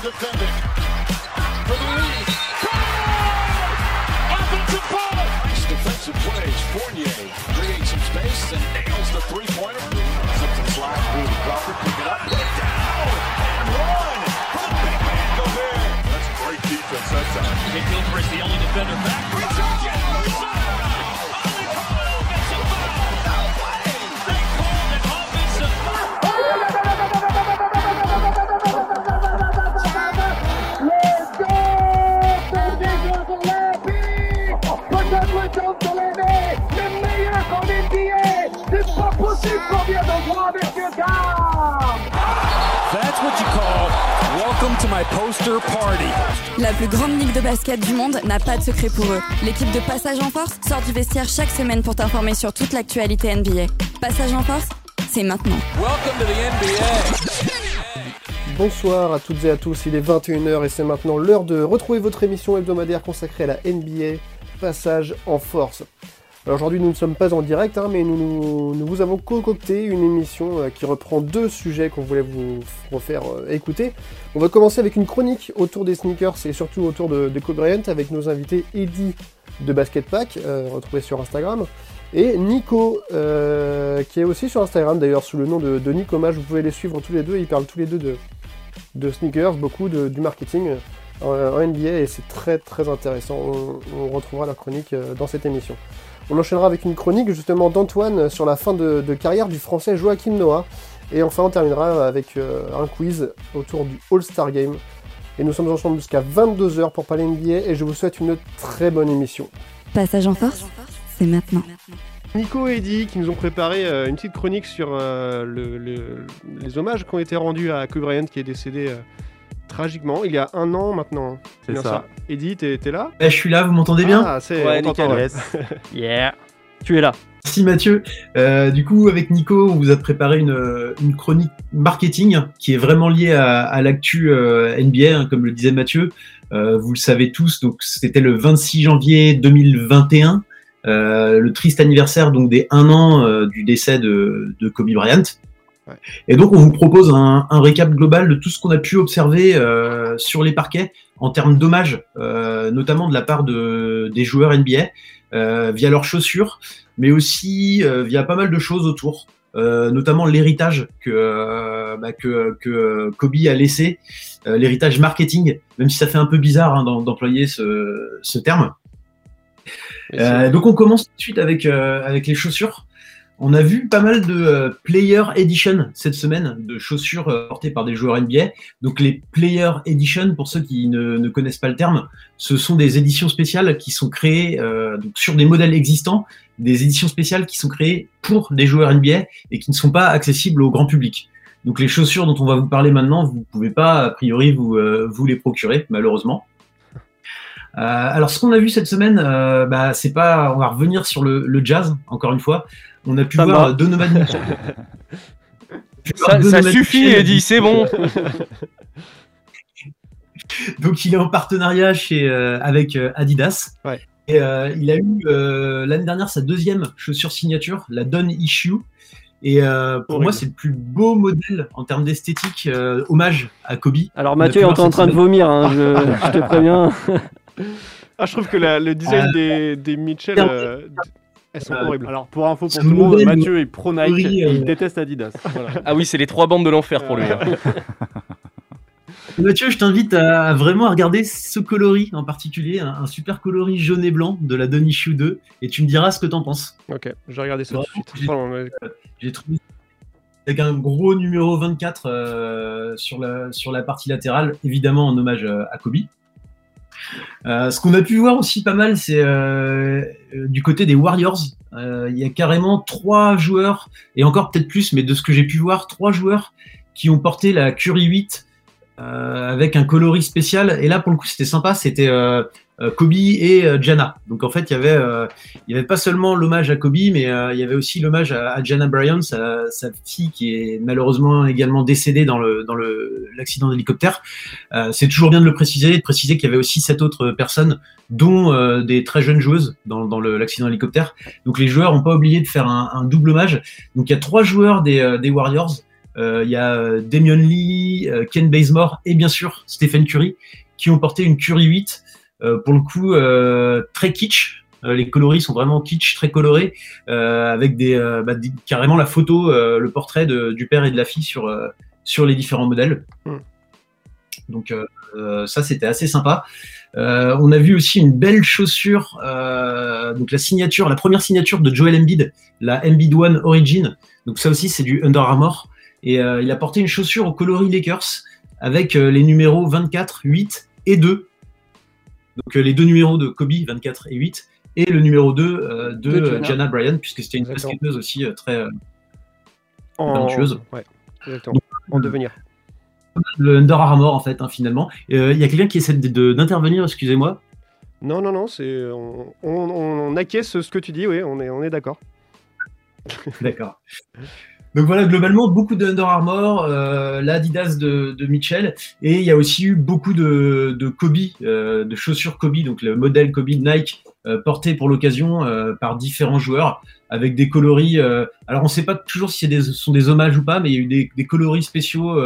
is defending for the lead. Offensive ball. Nice defensive plays. Fournier creates some space and nails the three-pointer. Something slide. Ooh, Crawford pick it up, put it down, and one for the big man Gobert. That's great defense that time. Nick Gilchrist, the only defender back. My poster party. La plus grande ligue de basket du monde n'a pas de secret pour eux. L'équipe de Passage en Force sort du vestiaire chaque semaine pour t'informer sur toute l'actualité NBA. Passage en Force, c'est maintenant. Welcome to the NBA. Bonsoir à toutes et à tous, il est 21h et c'est maintenant l'heure de retrouver votre émission hebdomadaire consacrée à la NBA, Passage en Force. Alors aujourd'hui nous ne sommes pas en direct, hein, mais nous, nous, nous vous avons concocté une émission euh, qui reprend deux sujets qu'on voulait vous refaire euh, écouter. On va commencer avec une chronique autour des sneakers et surtout autour de, de Kobe Bryant avec nos invités Eddie de Basket Pack, euh, retrouvé sur Instagram, et Nico, euh, qui est aussi sur Instagram d'ailleurs sous le nom de, de Nicomage. Vous pouvez les suivre tous les deux, ils parlent tous les deux de, de sneakers, beaucoup de, du marketing en, en NBA et c'est très très intéressant. On, on retrouvera la chronique dans cette émission. On enchaînera avec une chronique justement d'Antoine sur la fin de, de carrière du français Joachim Noah. Et enfin on terminera avec euh, un quiz autour du All-Star Game. Et nous sommes ensemble jusqu'à 22h pour parler NBA et je vous souhaite une très bonne émission. Passage en Force, c'est maintenant. Nico et Eddie qui nous ont préparé euh, une petite chronique sur euh, le- le- les hommages qui ont été rendus à Kobe Bryant qui est décédé euh, tragiquement il y a un an maintenant. C'est Bien ça. Eddie, t'es là Eh, je suis là, vous m'entendez bien Ah, c'est Ouais. Yeah. Tu es là. Merci Mathieu. Euh, du coup, avec Nico, on vous a préparé une, une chronique marketing qui est vraiment liée à, à l'actu euh, NBA, hein, comme le disait Mathieu. Euh, vous le savez tous, donc c'était le 26 janvier 2021, euh, le triste anniversaire donc des un an euh, du décès de, de Kobe Bryant. Ouais. Et donc, on vous propose un, un récap global de tout ce qu'on a pu observer euh, sur les parquets en termes d'hommages, euh, notamment de la part de, des joueurs NBA, euh, via leurs chaussures, mais aussi via pas mal de choses autour, notamment l'héritage que, bah, que, que Kobe a laissé, l'héritage marketing, même si ça fait un peu bizarre hein, d'em- d'employer ce, ce terme. Donc on commence tout de suite avec, avec les chaussures. On a vu pas mal de euh, Player Edition cette semaine, de chaussures euh, portées par des joueurs NBA. Donc les Player Edition, pour ceux qui ne, connaissent pas le terme, ce sont des éditions spéciales qui sont créées euh, sur des modèles existants, des éditions spéciales qui sont créées pour des joueurs NBA et qui ne sont pas accessibles au grand public. Donc les chaussures dont on va vous parler maintenant, vous ne pouvez pas a priori vous, les procurer malheureusement. Alors ce qu'on a vu cette semaine, bah, c'est pas, on va revenir sur le jazz encore une fois. On a pu Ça voir va. Donovan voir Ça, ça suffit, Mitchell. Eddie, c'est bon. Donc il est en partenariat chez euh, avec euh, Adidas. Ouais. Et euh, il a eu euh, l'année dernière sa deuxième chaussure signature, la Don Issue. Et euh, pour Horrible. moi, c'est le plus beau modèle en termes d'esthétique, euh, hommage à Kobe. Alors On Mathieu pu est en train de vomir, hein, je, je te préviens. Ah, je trouve que la- le design Euh, des, des Mitchell, euh, elles sont euh, horribles. Alors pour info pour tout le monde, Mathieu est pro Nike et euh, il déteste Adidas. Voilà. Ah oui, c'est les trois bandes de l'enfer pour lui. hein. Mathieu, je t'invite à, vraiment à regarder ce coloris en particulier, un, super coloris jaune et blanc de la Don Issue 2, et tu me diras ce que t'en penses. Ok, je vais regarder ça tout de suite. J'ai- Pardon, mais- J'ai trouvé avec un gros numéro 24 euh, sur, la, sur la partie latérale, évidemment en hommage euh, à Kobe. Euh, ce qu'on a pu voir aussi pas mal, c'est euh, euh, du côté des Warriors. Il y a carrément trois joueurs, et encore peut-être plus, mais de ce que j'ai pu voir, trois joueurs qui ont porté la Curry 8 euh, avec un coloris spécial. Et là, pour le coup, c'était sympa. C'était Kobe et euh, Jana. Donc en fait, il y avait, euh, il y avait pas seulement l'hommage à Kobe, mais euh, il y avait aussi l'hommage à, Jana Bryan, sa, sa fille qui est malheureusement également décédée dans le dans le l'accident d'hélicoptère. Euh, c'est toujours bien de le préciser, de préciser qu'il y avait aussi sept autres personnes, dont euh, des très jeunes joueuses dans, dans l'accident d'hélicoptère. Donc les joueurs n'ont pas oublié de faire un, un double hommage. Donc il y a trois joueurs des, euh, des Warriors euh, il y a euh, Damian Lee, euh, Ken Bazemore et bien sûr Stephen Curry qui ont porté une Curry 8 euh, pour le coup euh, très kitsch. Euh, les coloris sont vraiment kitsch, très colorés, euh, avec des, euh, bah, des- carrément la photo, euh, le portrait de- du père et de la fille sur euh, sur les différents modèles. Mm. Donc euh, euh, ça c'était assez sympa. Euh, on a vu aussi une belle chaussure, euh, donc la signature, la première signature de Joel Embiid, la Embiid One Origin. Donc ça aussi c'est du Under Armour et euh, il a porté une chaussure au coloris Lakers avec euh, les numéros 24, 8 et 2. Donc euh, les deux numéros de Kobe 24 et 8 et le numéro 2 euh, de, De euh, Gianna. Gianna Bryan puisque c'était une basketteuse aussi euh, très euh, En... talentueuse. Ouais, exactement. En devenir. le Under Armour en fait hein, finalement. Euh, Il y a quelqu'un qui essaie d'intervenir, excusez-moi. Non, non, non, c'est on, on, on acquiesce ce que tu dis, oui, on est, on est d'accord. D'accord. Donc voilà, globalement, beaucoup de Under Armour, euh, l'Adidas de, de Mitchell, et il y a aussi eu beaucoup de, de Kobe, euh, de chaussures Kobe, donc le modèle Kobe Nike, euh, porté pour l'occasion euh, par différents joueurs, avec des coloris. euh, alors on ne sait pas toujours si des, sont des hommages ou pas, mais il y a eu des, coloris spéciaux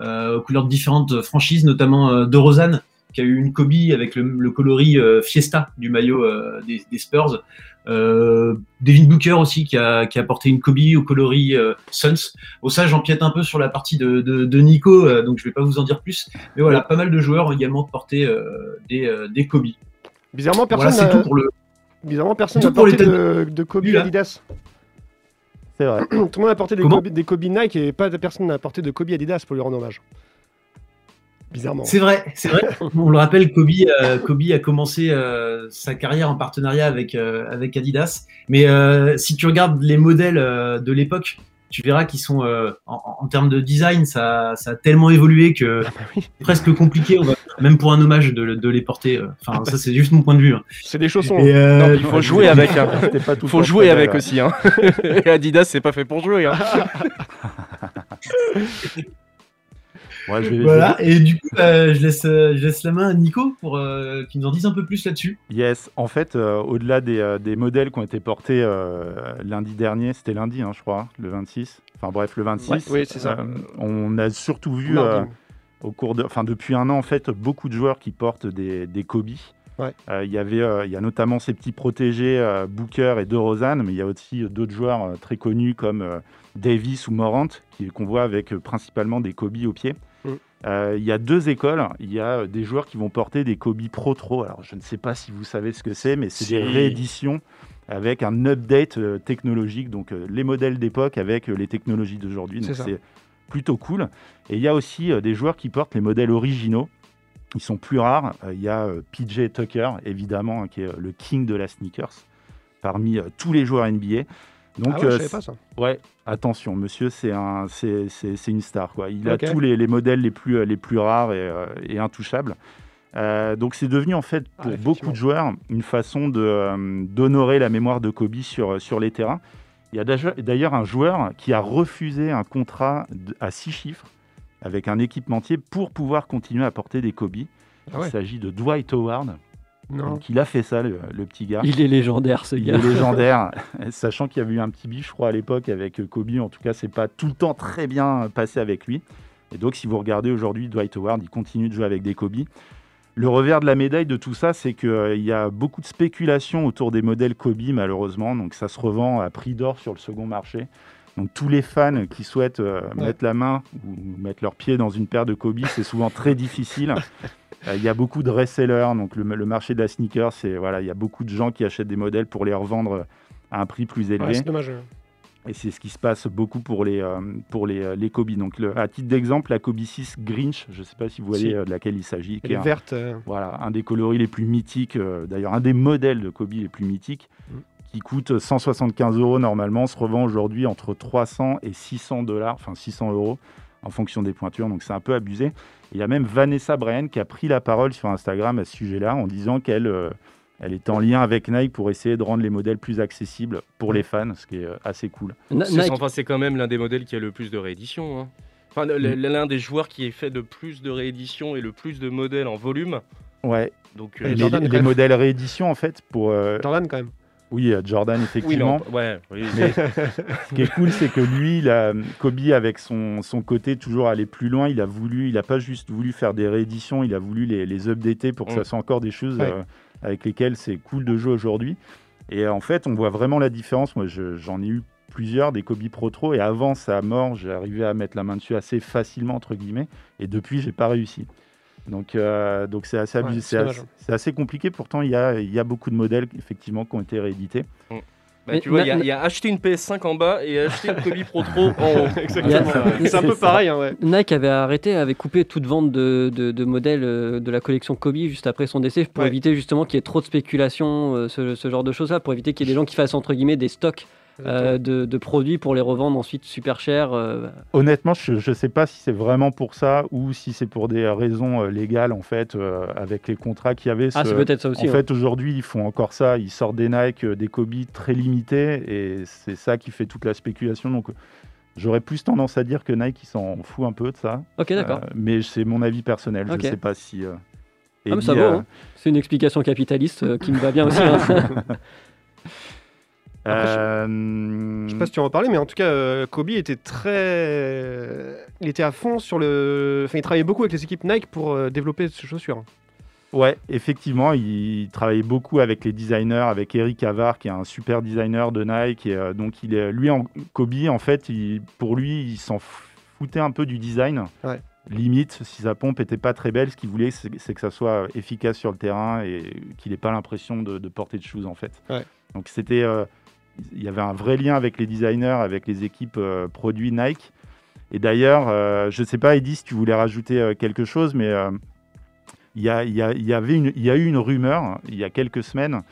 aux couleurs de différentes franchises, notamment de Rosanne, qui a eu une Kobe avec le, coloris Fiesta du maillot des Spurs. Euh, Devin Booker aussi qui a, qui a porté une Kobe au coloris euh, Suns. Au ça, j'empiète un peu sur la partie de, de, de Nico, euh, donc je vais pas vous en dire plus. Mais voilà, pas mal de joueurs ont également porté euh, des, euh, des Kobe. Bizarrement, Voilà, personne c'est n'a tout pour le. Bizarrement, personne n'a porté de, de Kobe Là. Adidas. C'est vrai. Tout le monde a porté des Kobe, des Kobe Nike et pas de personne n'a porté de Kobe Adidas pour lui rendre hommage. Bizarrement. C'est vrai, c'est vrai. On le rappelle, Kobe, euh, Kobe a commencé euh, sa carrière en partenariat avec, euh, avec Adidas. Mais euh, si tu regardes les modèles euh, de l'époque, tu verras qu'ils sont, euh, en, en termes de design, ça, ça a tellement évolué que Ah bah oui. c'est presque compliqué, on va- même pour un hommage, de, de les porter. Enfin, ça, c'est juste mon point de vue. hein. C'est des chaussons. Et, euh, Non, il faut jouer avec. Hein. Il faut le temps jouer avec aussi. Hein. Et Adidas, c'est pas fait pour jouer. Ouais, je vais- voilà. Et du coup, euh, je, laisse, euh, je laisse la main à Nico pour euh, qu'il nous en dise un peu plus là-dessus. Yes, en fait, euh, au-delà des, euh, des modèles qui ont été portés euh, lundi dernier, c'était lundi, hein, je crois, le 26. Enfin bref, le 26. Ouais, oui, c'est ça. euh, on a surtout vu euh, au cours de, enfin depuis un an en fait, beaucoup de joueurs qui portent des, des Kobe. Ouais. Euh, Il y avait, euh, il y a notamment ces petits protégés euh, Booker et DeRozan, mais il y a aussi d'autres joueurs euh, très connus comme euh, Davis ou Morant, qu'on voit avec euh, principalement des Kobe au pied. Euh, Il y a deux écoles. Il y a euh, des joueurs qui vont porter des Kobe Pro Pro. Alors, je ne sais pas si vous savez ce que c'est, mais c'est des rééditions avec un update euh, technologique, donc les modèles d'époque avec les technologies d'aujourd'hui. C'est Donc c'est plutôt cool. Et il y a aussi des joueurs qui portent les modèles originaux. Ils sont plus rares. Il y a PJ Tucker, évidemment, hein, qui est le king de la sneakers, parmi tous les joueurs NBA. Donc, ah ouais, je euh, savais pas ça. Ouais, attention, monsieur, c'est un, c'est, une star. Quoi. Il a tous les, les modèles les plus, les plus rares et, euh, et intouchables. Euh, donc c'est devenu en fait Ah, pour beaucoup de joueurs une façon euh, d'honorer la mémoire de Kobe sur, sur les terrains. Il y a d'ailleurs- un joueur qui a refusé un contrat à six chiffres avec un équipementier pour pouvoir continuer à porter des Kobe. Ah. Il s'agit de Dwight Howard. Non. Donc il a fait ça, le, le petit gars. Il est légendaire, ce Il gars. est légendaire, sachant qu'il y avait eu un petit bif, je crois, à l'époque avec euh, Kobe. En tout cas, c'est pas tout le temps très bien passé avec lui. Et donc, si vous regardez aujourd'hui Dwight Howard, il continue de jouer avec des Kobe. Le revers de la médaille de tout ça, c'est qu'il y a beaucoup de spéculation autour des modèles Kobe, malheureusement. Donc, ça se revend à prix d'or sur le second marché. Donc, tous les fans qui souhaitent euh, mettre la main ou mettre leur pied dans une paire de Kobe, c'est souvent très difficile. Euh, Il y a beaucoup de resellers, donc le, le marché de la sneaker, c'est voilà, il y a beaucoup de gens qui achètent des modèles pour les revendre à un prix plus élevé. Ouais, c'est dommage. Et c'est ce qui se passe beaucoup pour les, euh, pour les, les Kobe. Donc, le- à titre d'exemple, la Kobe 6 Grinch, je ne sais pas si vous voyez Si. de laquelle il s'agit. qui Elle est un- verte. euh, voilà, un des coloris les plus mythiques, d'ailleurs un des modèles de Kobe les plus mythiques, Mm. Qui coûte 175 euros normalement, se revend aujourd'hui entre 300 et 600 dollars, enfin 600 euros en fonction des pointures, donc c'est un peu abusé. Il y a même Vanessa Bryan qui a pris la parole sur Instagram à ce sujet-là en disant qu'elle euh, elle est en lien avec Nike pour essayer de rendre les modèles plus accessibles pour les fans, ce qui est euh, assez cool. C'est Nike- enfin, c'est quand même l'un des modèles qui a le plus de rééditions. hein. Enfin, Mm. l'un des joueurs qui est fait de plus de rééditions et le plus de modèles en volume. Ouais, Donc, euh, les, Jordan, modèles réédition en fait pour euh, Jordan quand même. Oui, il y a Jordan, Oui, mais effectivement. on- ouais, oui. Mais ce qui est cool, c'est que lui, il a- Kobe, avec son, son côté toujours aller plus loin, il a voulu, il n'a pas juste voulu faire des rééditions, il a voulu les, les updater pour que Mm. ça soit encore des choses Ouais. euh, avec lesquelles c'est cool de jouer aujourd'hui. Et euh, en fait, on voit vraiment la différence. Moi, je- j'en ai eu plusieurs des Kobe Pro Trop, et avant sa mort, j'ai arrivé à mettre la main dessus assez facilement, entre guillemets, et depuis, j'ai pas réussi. Donc, euh, donc c'est assez, Ouais, c'est assez, compliqué. Pourtant, il y a, il y a beaucoup de modèles effectivement qui ont été réédités. Bah, Mais tu vois, il y, a- y acheté une PS5 en bas et acheté une Kobe Pro Trop en haut. Exactement. C'est un peu pareil, hein, ouais. Nike avait arrêté, avait coupé toute vente de, de- de modèles euh, de la collection Kobe juste après son décès pour Ouais. éviter justement qu'il y ait trop de spéculation, euh, ce, ce genre de choses-là, pour éviter qu'il y ait des gens qui fassent entre guillemets des stocks euh, de, de produits pour les revendre ensuite super cher. euh, Honnêtement, je ne sais pas si c'est vraiment pour ça ou si c'est pour des raisons euh, légales, en fait, euh, avec les contrats qu'il y avait. Ah, ce- c'est peut-être ça aussi. En ouais. fait, aujourd'hui, ils font encore ça. Ils sortent des Nike, des Kobe très limités, et c'est ça qui fait toute la spéculation. Donc, j'aurais plus tendance à dire que Nike, il s'en fout un peu de ça. Ok, d'accord. Euh, mais c'est mon avis personnel. Je ne sais pas si. euh, Ah, mais ça euh, hein. C'est une explication capitaliste euh, qui me va bien aussi. hein. Après, je- euh, Je sais pas si tu en parlais, mais en tout cas, euh, Kobe était très. Il était à fond sur le. Enfin, il travaillait beaucoup avec les équipes Nike pour euh, développer ces chaussures. Ouais, effectivement, il travaillait beaucoup avec les designers, avec Eric Avar, qui est un super designer de Nike. Et, euh, donc, il est, lui, en, Kobe, en fait, il- pour lui, il s'en foutait un peu du design. Ouais. Limite, si sa pompe était pas très belle, ce qu'il voulait, c'est c'est que ça soit efficace sur le terrain et qu'il n'ait pas l'impression de, de porter de choses, en fait. Ouais. Donc, c'était, euh, il y avait un vrai lien avec les designers, avec les équipes euh, produits Nike. Et d'ailleurs, euh, je ne sais pas, Eddy, si tu voulais rajouter euh, quelque chose, mais il y, a, y a- il y avait une, y a eu une rumeur il y a quelques semaines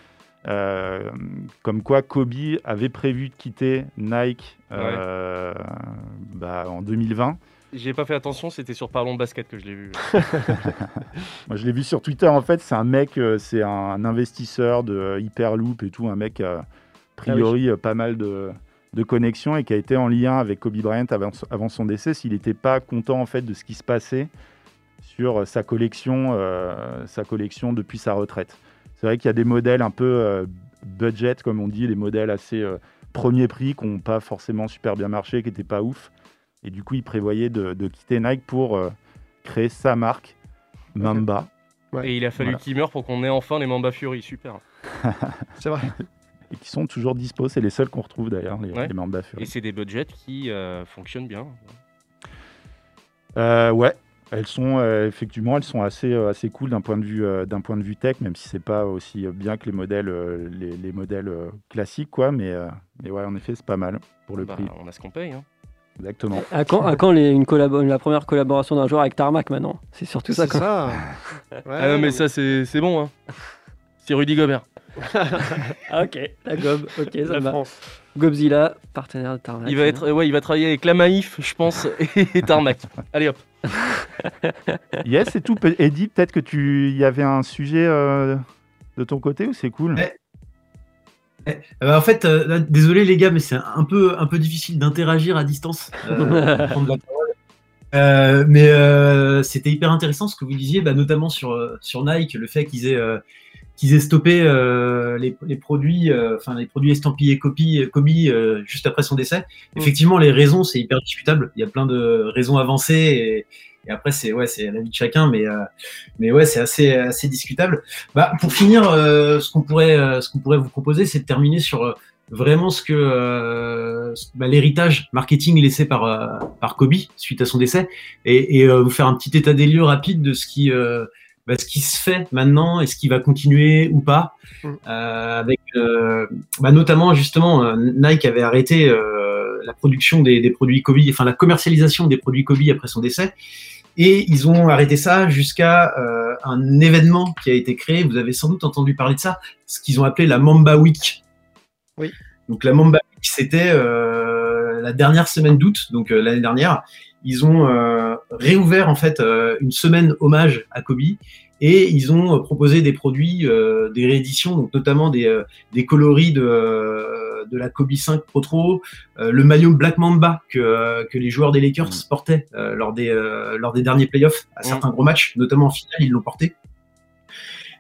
comme quoi Kobe avait prévu de quitter Nike bah, en 2020. J'ai pas fait attention, c'était sur Parlons Basket que je l'ai vu. Moi, je l'ai vu sur Twitter. En fait, c'est un mec, c'est un investisseur de Hyperloop et tout, un mec euh, a priori euh, pas mal de, de connexions et qui a été en lien avec Kobe Bryant avant, avant son décès. S'il n'était pas content en fait de ce qui se passait sur euh, sa collection, euh, sa collection depuis sa retraite. C'est vrai qu'il y a des modèles un peu euh, budget, comme on dit, des modèles assez euh, premier prix qui n'ont pas forcément super bien marché, qui n'étaient pas ouf. Et du coup, il prévoyait de, de quitter Nike pour euh, créer sa marque, Mamba. Ouais. Et il a fallu Voilà. qu'il meure pour qu'on ait enfin les Mamba Fury, super. C'est vrai. Et qui sont toujours dispo. C'est les seuls qu'on retrouve d'ailleurs, les, Ouais. les Mamba Fury. Et c'est des budgets qui euh, fonctionnent bien. Euh, ouais, elles sont euh, effectivement, elles sont assez, euh, assez cool d'un point de vue, euh, d'un point de vue tech, même si c'est pas aussi bien que les modèles, euh, les, les modèles euh, classiques, quoi. Mais, euh, mais ouais, en effet, c'est pas mal pour le Bah, prix. on a ce qu'on paye. Hein. Exactement. À quand, à quand les- une la première collaboration d'un joueur avec Tarmac maintenant? C'est surtout ça. C'est ça. Ouais, ah non, mais ça, c'est c'est bon. Hein. C'est Rudy Gobert. Ah, ok, la gob, ok, ça La va. France. Gobzilla, partenaire de Tarmac. Il va, c'est être, ouais, il va travailler avec la Maïf, je pense, et Tarmac. Allez hop. Yes, c'est tout. Eddie, peut-être que tu y avait un sujet euh, de ton côté ou c'est cool? Ouais. Euh, en fait, euh, là, désolé les gars, mais c'est un peu, un peu difficile d'interagir à distance. euh. Euh, mais euh, c'était hyper intéressant ce que vous disiez, bah, notamment sur, sur Nike, le fait qu'ils aient, euh, qu'ils aient stoppé euh, les, les produits, euh, enfin les produits estampillés copie, Kobe euh, juste après son décès. Effectivement, les raisons c'est hyper discutable. Il y a plein de raisons avancées et, et après c'est ouais c'est l'avis de chacun, mais euh, mais ouais c'est assez assez discutable. Bah, pour finir, euh, ce qu'on pourrait, euh, ce qu'on pourrait vous proposer, c'est de terminer sur euh, vraiment ce que euh, bah, l'héritage marketing laissé par euh, par Kobe suite à son décès, et, et, euh, vous faire un petit état des lieux rapide de ce qui euh, bah, ce qui se fait maintenant et ce qui va continuer ou pas, Mm. euh, avec euh, bah, notamment justement euh, Nike avait arrêté euh, la production des, des produits Kobe, enfin la commercialisation des produits Kobe après son décès. Et ils ont arrêté ça jusqu'à un événement qui a été créé. Vous avez sans doute entendu parler de ça, ce qu'ils ont appelé la Mamba Week. Oui. Donc la Mamba Week, c'était la dernière semaine d'août, donc euh, l'année dernière. Ils ont euh, réouvert en fait euh, une semaine hommage à Kobe et ils ont proposé des produits, euh, des rééditions, donc notamment des, euh, des coloris de, euh, de la Kobe 5 Pro euh, le maillot Black Mamba que, que les joueurs des Lakers portaient euh, lors, des, lors des derniers playoffs à certains gros matchs, notamment en finale, ils l'ont porté.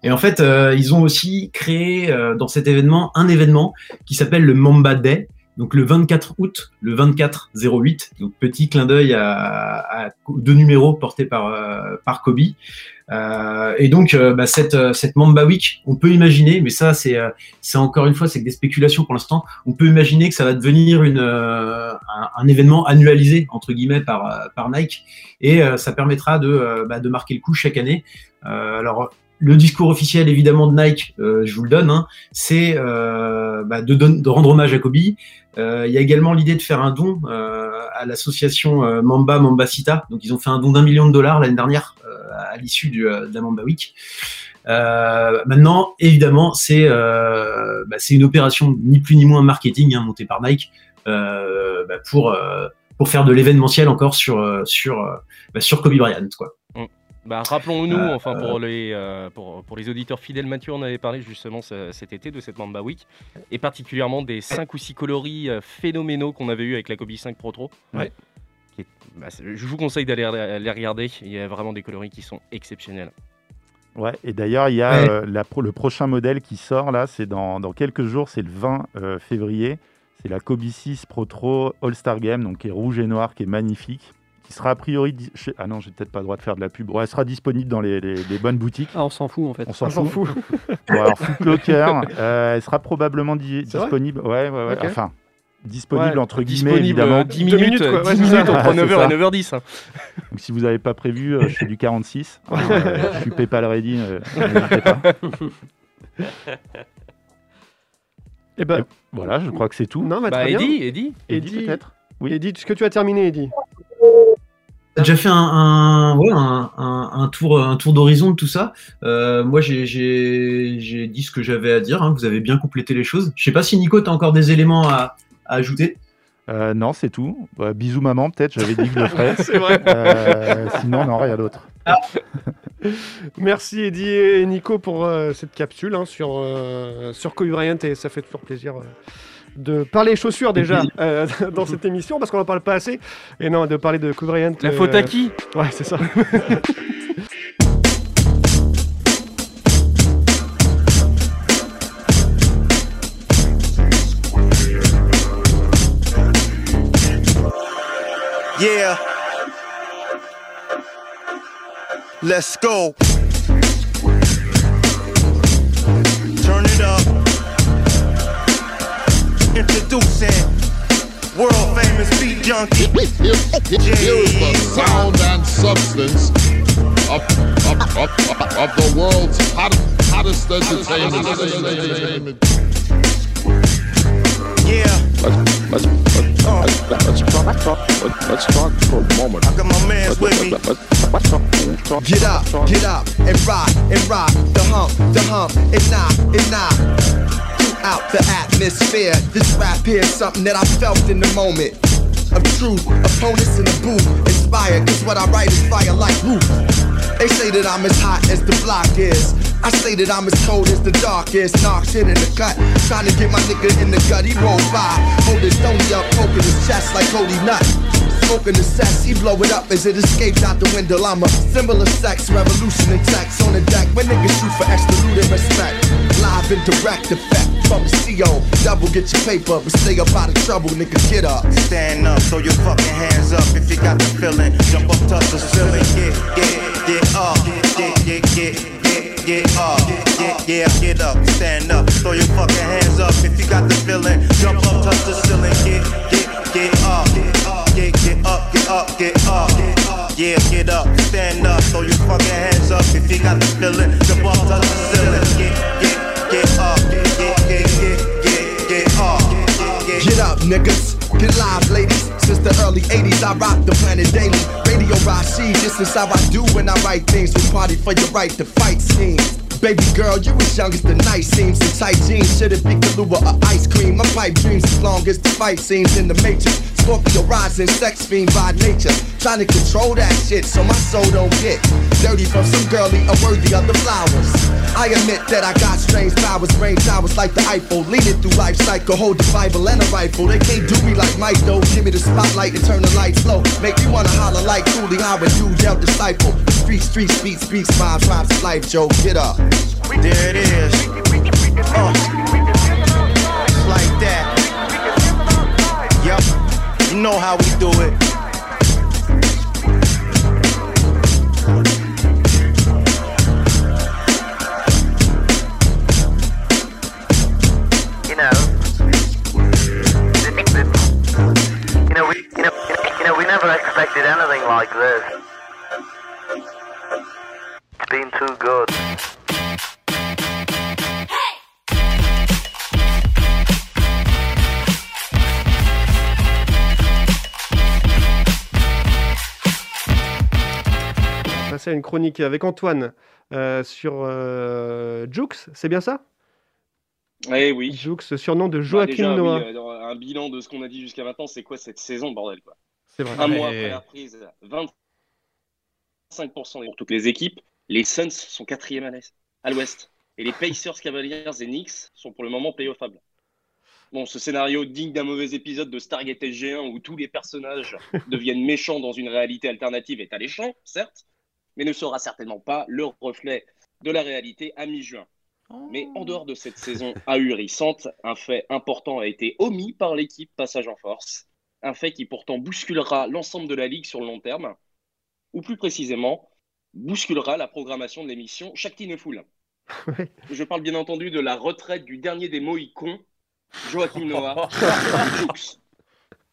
Et en fait, ils ont aussi créé dans cet événement un événement qui s'appelle le Mamba Day. Donc le 24 août, le 24-08, donc petit clin d'œil à, deux numéros portés par, euh, par Kobe. Euh, et donc euh, bah, cette, cette Mamba Week, on peut imaginer, mais ça c'est c'est encore une fois c'est que des spéculations pour l'instant. On peut imaginer que ça va devenir une un, événement annualisé entre guillemets par par Nike et ça permettra de bah, de marquer le coup chaque année. Alors le discours officiel évidemment de Nike, je vous le donne, hein, c'est bah, de, de rendre hommage à Kobe. Euh, Il y a également l'idée de faire un don euh, à l'association euh, Mamba Mambacita. Donc ils ont fait un don d'un million de dollars l'année dernière à l'issue de la Mamba Week. Maintenant, évidemment, c'est bah, c'est une opération ni plus ni moins marketing hein, montée par Nike bah, pour faire de l'événementiel encore sur bah, sur Kobe Bryant quoi. Bah, rappelons-nous, Euh, enfin pour les euh, pour, pour les auditeurs fidèles, Mathieu, on avait parlé justement ce- cet été de cette Mamba Week et particulièrement des 5 ou 6 coloris euh, phénoménaux qu'on avait eu avec la Kobe 5 Pro Pro. Ouais. Qui est- bah, je vous conseille d'aller les regarder. Il y a vraiment des coloris qui sont exceptionnels. Ouais, et d'ailleurs, il y a Ouais. euh, la pro- le prochain modèle qui sort là, c'est dans, dans quelques jours, c'est le 20 euh, février. C'est la Kobe 6 Pro Tro All-Star Game, donc qui est rouge et noir, qui est magnifique. Qui sera a priori. chez- Ah non, j'ai peut-être pas le droit de faire de la pub. Ouais, elle sera disponible dans les, les- les bonnes boutiques. Ah, on s'en fout en fait. On s'en fout. fout. Bon, alors, Foot Locker, euh, elle sera probablement di- disponible. Ouais, ouais, ouais. Ok. Enfin, disponible Ouais, entre guillemets, Disponible évidemment. euh, 10 Deux minutes, minutes, quoi. 10 Ouais, c'est minutes entre Ouais, c'est 9h ça. et 9h10. hein. Donc, si vous n'avez pas prévu, euh, je fais du 46. Alors, euh, je suis PayPal ready. euh, n'hésitez pas. Eh ben, Voilà, je crois que c'est tout. non, bah, Bah, très bien. Eddie, Eddie, Eddie, Eddie. peut-être Oui. Eddie, est-ce que tu as terminé, Eddie T'as déjà fait un, un, ouais, un, un, un tour, un tour d'horizon de tout ça. Euh, moi, j'ai- j'ai j'ai dit ce que j'avais à dire. hein. Vous avez bien complété les choses. Je sais pas si Nico, t'as encore des éléments à, à ajouter. Euh, non, c'est tout. Bah, bisous maman, peut-être, j'avais dit que je le ferais. C'est vrai. Euh, sinon, non, rien d'autre. Merci Eddie et Nico pour euh, cette capsule hein, sur, euh, sur Kobe Bryant et ça fait toujours plaisir euh, de parler chaussures déjà euh, dans cette émission parce qu'on n'en parle pas assez et non de parler de Kobe Bryant. la euh, faute à qui? Ouais, c'est ça. Yeah. Let's go. Introducing world famous beat junkie. Here is the sound and substance of, of, of, of, the world's hot, hottest entertainment. Yeah. Let's, let's, let's, let's, talk, let's, let's talk for a moment. I got my mans with me. Get up, get up, and rock, and rock, the hump, the hump, and knock, and knock. Throughout the atmosphere, this rap here's something that I felt in the moment. Of truth, opponents in the booth, inspired, cause what I write is fire like roof. They say that I'm as hot as the block is. I say that I'm as cold as the dark is. Knock shit in the cut. Trying to get my nigga in the gut. He rolled by. Hold his stony up, poking his chest like Cody Nut. Smoking the cess, he blow it up as it escapes out the window. I'm a symbol of sex, revolution and tax on the deck. When niggas shoot for extra loot and respect. Live and direct effect from the CO. Double get your paper, but stay up out of trouble, nigga. Get up. Stand up, throw your fucking hands up if you got the feeling. Jump up, touch the ceiling. Yeah, yeah, yeah, up. Yeah, yeah, yeah, yeah, yeah, up. Yeah, yeah, get up, stand up, throw your fucking hands up if you got the feeling. Jump up, touch the ceiling. Yeah, yeah, yeah, up. Yeah, get up, get up, get up. Yeah, get up, stand up, throw your fucking hands up if you got the feeling. Jump up, touch the ceiling. Yeah, yeah, get up. Niggas. Get live, ladies. Since the early 80s, I rock the planet daily. Radio Rashid, this is how I do when I write things. We party for your right to fight scenes. Baby girl, you as young as the night seems. In tight jeans, should it be Kahlua or ice cream? My pipe dreams as long as the fight scenes in the matrix. Scorpio rising, sex fiend by nature. Trying to control that shit so my soul don't get dirty from some girlie unworthy of the flowers. I admit that I got strange powers, brain towers like the Eiffel. Leading through life cycle, hold the Bible and a rifle. They can't do me like Mike though. Give me the spotlight and turn the lights low. Make me wanna holler like Cooley, how would you dealt disciple? Street, street, speed, speaks, rhymes, rhymes, of life, Joe. Get up. There it is. Uh, know how we do it. Une chronique avec Antoine euh, sur euh, Jux, c'est bien ça? Eh oui. Jux, surnom de Bah, Joachim oui, Noah. euh, un bilan de ce qu'on a dit jusqu'à maintenant, c'est quoi cette saison, bordel quoi? C'est vrai. Un Ouais. mois après la reprise, 25% pour toutes les équipes. Les Suns sont quatrième à l'est- à l'ouest. Et les Pacers, Cavaliers et Knicks sont pour le moment playoffables. Bon, ce scénario digne d'un mauvais épisode de Stargate SG1 où tous les personnages deviennent méchants dans une réalité alternative est alléchant, certes, mais ne sera certainement pas le reflet de la réalité à mi-juin. Mais en dehors de cette saison ahurissante, un fait important a été omis par l'équipe Passage en Force. Un fait qui pourtant bousculera l'ensemble de la ligue sur le long terme, ou plus précisément, bousculera la programmation de l'émission Chaque Foule. Je parle bien entendu de la retraite du dernier des Mohicons, Joachim Noah.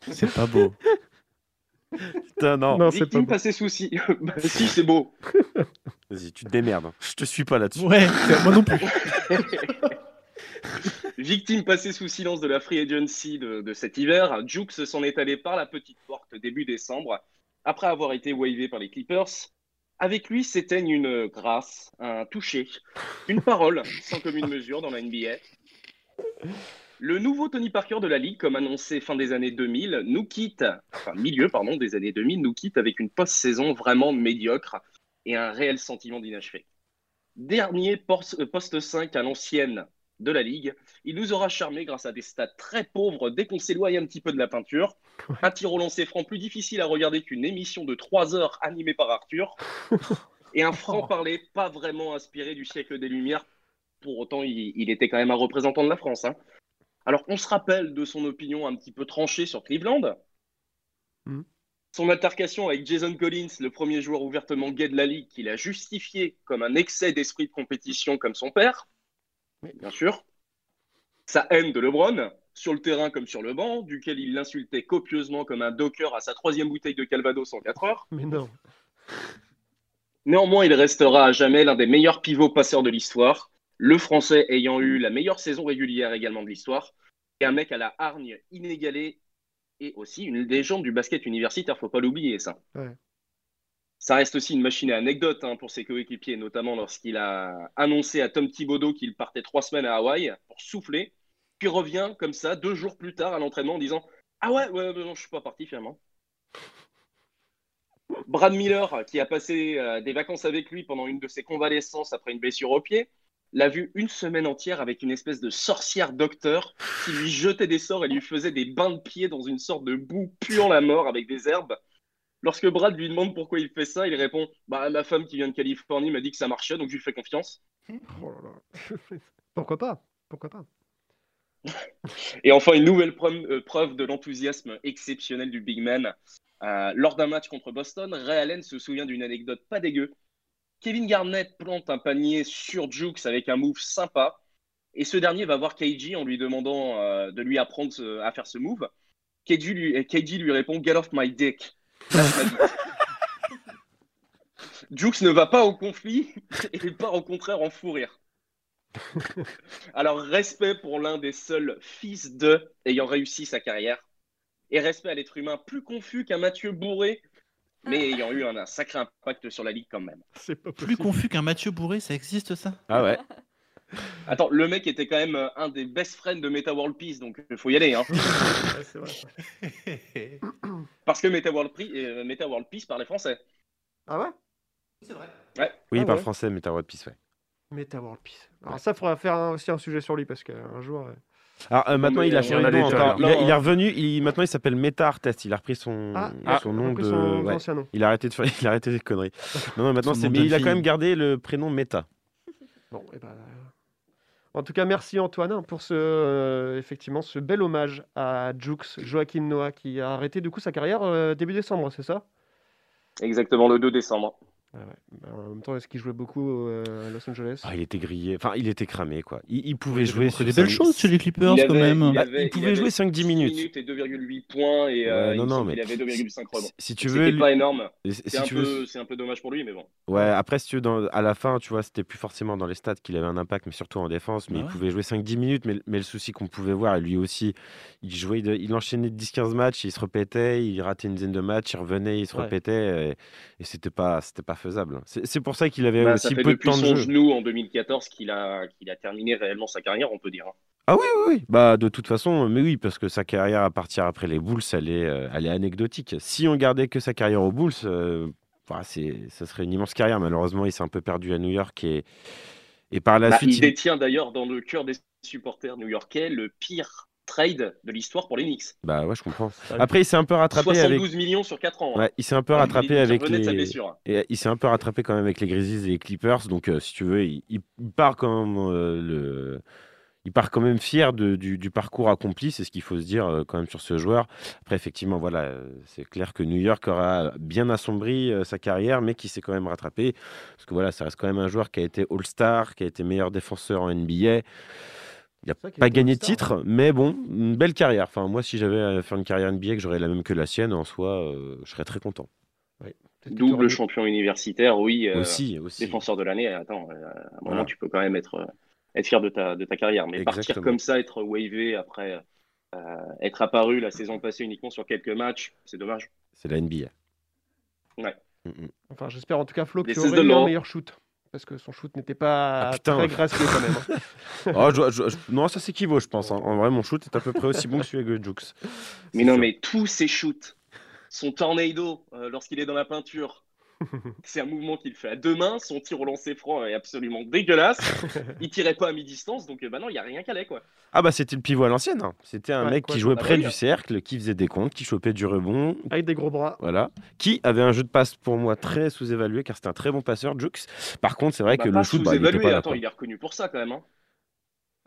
C'est pas beau. Putain, non. Victime passé souci. bah si, c'est beau. Vas-y, tu te démerdes. Je te suis pas là-dessus. Ouais, moi non plus. Victime passée sous silence de la free agency de, de cet hiver, Jukes s'en est allé par la petite porte début décembre, après avoir été wavé par les Clippers. Avec lui s'éteigne une grâce, un toucher, une parole sans commune mesure dans la NBA. Le nouveau Tony Parker de la Ligue, comme annoncé fin des années 2000, nous quitte, enfin milieu pardon, des années 2000, nous quitte avec une post-saison vraiment médiocre et un réel sentiment d'inachevé. Dernier euh, poste 5 à l'ancienne de la Ligue, il nous aura charmé grâce à des stats très pauvres dès qu'on s'éloigne un petit peu de la peinture. Un tir au lancer franc plus difficile à regarder qu'une émission de 3 heures animée par Arthur. Et un franc-parler pas vraiment inspiré du siècle des Lumières. Pour autant, il, il était quand même un représentant de la France. hein. Alors, on se rappelle de son opinion un petit peu tranchée sur Cleveland. Son altercation avec Jason Collins, le premier joueur ouvertement gay de la ligue, qu'il a justifié comme un excès d'esprit de compétition comme son père, bien sûr. Sa haine de LeBron, sur le terrain comme sur le banc, duquel il l'insultait copieusement comme un docker à sa troisième bouteille de Calvados en 4 heures. Mais non. Néanmoins, il restera à jamais l'un des meilleurs pivots passeurs de l'histoire, le français ayant eu la meilleure saison régulière également de l'histoire, et un mec à la hargne inégalée et aussi une légende du basket universitaire, faut pas l'oublier ça. Ouais. Ça reste aussi une machine à anecdotes hein, pour ses coéquipiers, notamment lorsqu'il a annoncé à Tom Thibodeau qu'il partait trois semaines à Hawaï pour souffler, puis revient comme ça deux jours plus tard à l'entraînement en disant Ah ouais, ouais, ouais, non, je suis pas parti finalement. Brad Miller, qui a passé euh, des vacances avec lui pendant une de ses convalescences après une blessure au pied, l'a vu une semaine entière avec une espèce de sorcière docteur qui lui jetait des sorts et lui faisait des bains de pied dans une sorte de boue puant la mort avec des herbes. Lorsque Brad lui demande pourquoi il fait ça, il répond Bah, ma femme qui vient de Californie m'a dit que ça marchait, donc je lui fais confiance. Oh là là. Pourquoi pas? Pourquoi pas? Et enfin, une nouvelle preuve, euh, preuve de l'enthousiasme exceptionnel du big man. Euh, lors d'un match contre Boston, Ray Allen se souvient d'une anecdote pas dégueu. Kevin Garnett plante un panier sur Jukes avec un move sympa. Et ce dernier va voir KG en lui demandant euh, de lui apprendre ce- à faire ce move. KG lui, répond Get off my dick. Jukes ne va pas au conflit et part au contraire en fou rire. Alors, respect pour l'un des seuls fils de ayant réussi sa carrière. Et respect à l'être humain plus confus qu'un Mathieu Bourré, mais ayant eu un, un sacré impact sur la ligue quand même. C'est pas Plus confus qu'un Mathieu Bourré, ça existe ça? Ah ouais. Attends, le mec était quand même euh, un des best friends de Meta World Peace, donc il faut y aller. Hein. c'est vrai. Parce que Meta World, euh, Meta World Peace parlait français. Ah ouais? Ouais. Oui, Ah il parle ouais. français, t'as World Peace, ouais. Meta World Peace. Alors ça, faudra faire un- aussi un sujet sur lui parce qu'un jour. Euh, Alors euh, maintenant, il a changé de nom encore. Il, parlé. a- il est revenu. Il, maintenant, il s'appelle Meta Artest. Il a repris son, Ah, son il a nom repris de. son ouais. ancien nom. Il a arrêté de faire. Il a arrêté des conneries. Non, non, maintenant, Son c'est. nom Mais de il a quand fille. même gardé le prénom Meta. Bon, et ben. En tout cas, merci Antoine hein, pour ce, euh, effectivement, ce bel hommage à Jux, Joachim Noah, qui a arrêté du coup sa carrière euh, début décembre, c'est ça? Exactement le 2 décembre. Ouais, ouais. Ben, En même temps, est-ce qu'il jouait beaucoup euh, à Los Angeles? Ah, il était grillé. Enfin, il était cramé, quoi. Il, il pouvait jouer. c'est des belles choses chez les Clippers Il quand même. il Bah, avait- il pouvait jouer avait 5-10 6 minutes. et 2,8 points et euh, il non, me non, mais qu'il avait 2,5 rebonds. Si, si tu veux. lui- pas énorme. C'est si un, veux- peu- c'est un peu dommage pour lui, mais bon. Ouais, après, si tu veux, dans- à la fin, tu vois, c'était plus forcément dans les stats qu'il avait un impact, mais surtout en défense. Mais Ah il ouais. pouvait jouer 5-10 minutes. Mais, mais le souci qu'on pouvait voir, et lui aussi, il jouait, il, il enchaînait 10-15 matchs, il se répétait, il ratait une dizaine de matchs, il revenait, il se Ouais. répétait, et, et c'était pas, c'était pas faisable. C'est pour ça qu'il avait Bah, aussi peu de temps de son jeu. genou en 2014 qu'il a, qu'il a terminé réellement sa carrière, on peut dire. hein. Ah oui, oui, oui. Bah, de toute façon, mais oui, parce que sa carrière à partir après les Bulls, elle est, euh, elle est anecdotique. Si on gardait que sa carrière aux Bulls, euh, bah, ça serait une immense carrière. Malheureusement, il s'est un peu perdu à New York et, et par la Bah, suite, il il- détient d'ailleurs dans le cœur des supporters new-yorkais le pire trade de l'histoire pour les Knicks. Bah ouais, je comprends. Après, il s'est un peu rattrapé 72 avec. millions sur 4 ans. hein. Ouais, il s'est un peu rattrapé avec les. Et il s'est un peu rattrapé quand même avec les Grizzlies et les Clippers. Donc, euh, si tu veux, il, il part quand même euh, le. Il part quand même fier de- du, du parcours accompli, c'est ce qu'il faut se dire euh, quand même sur ce joueur. Après, effectivement, voilà, euh, c'est clair que New York aura bien assombri euh, sa carrière, mais qui s'est quand même rattrapé. Parce que voilà, ça reste quand même un joueur qui a été All-Star, qui a été meilleur défenseur en NBA. Il n'a pas gagné de titre, mais bon, une belle carrière. Enfin, moi, si j'avais à faire une carrière NBA, que j'aurais la même que la sienne, en soi, euh, je serais très content. Double champion universitaire, oui. euh, Aussi, aussi. Défenseur de l'année. Attends, euh, à un moment, Voilà. tu peux quand même être, être fier de ta, de ta carrière. Mais partir comme ça, être wavé après euh, être apparu la saison passée uniquement sur quelques matchs, c'est dommage. C'est la NBA. Ouais. Mm, mm. Enfin, j'espère en tout cas Flo que This tu is aurais eu un meilleur shoot. Parce que son shoot n'était pas Ah, putain. très gracieux quand même. hein. Oh, je- je- je- non, ça s'équivaut, je pense. hein. En vrai, mon shoot est à peu près aussi bon que celui avec Jux. Mais non, mais tous ses shoots, son tornado euh, lorsqu'il est dans la peinture, c'est un mouvement qu'il fait à deux mains. Son tir au lancer franc est absolument dégueulasse. Il tirait pas à mi-distance, donc euh, bah non, il n'y a rien qu'à aller, quoi. Ah bah c'était le pivot à l'ancienne. hein. C'était un Ouais, mec quoi, qui jouait près du cercle, qui faisait des comptes, qui chopait du rebond. Avec des gros bras. Voilà. Qui avait un jeu de passe pour moi très sous-évalué car c'était un très bon passeur, Jux. Par contre, c'est vrai Bah, que pas le shoot, bah, il était pas. Attends, il est reconnu pour ça quand même. hein.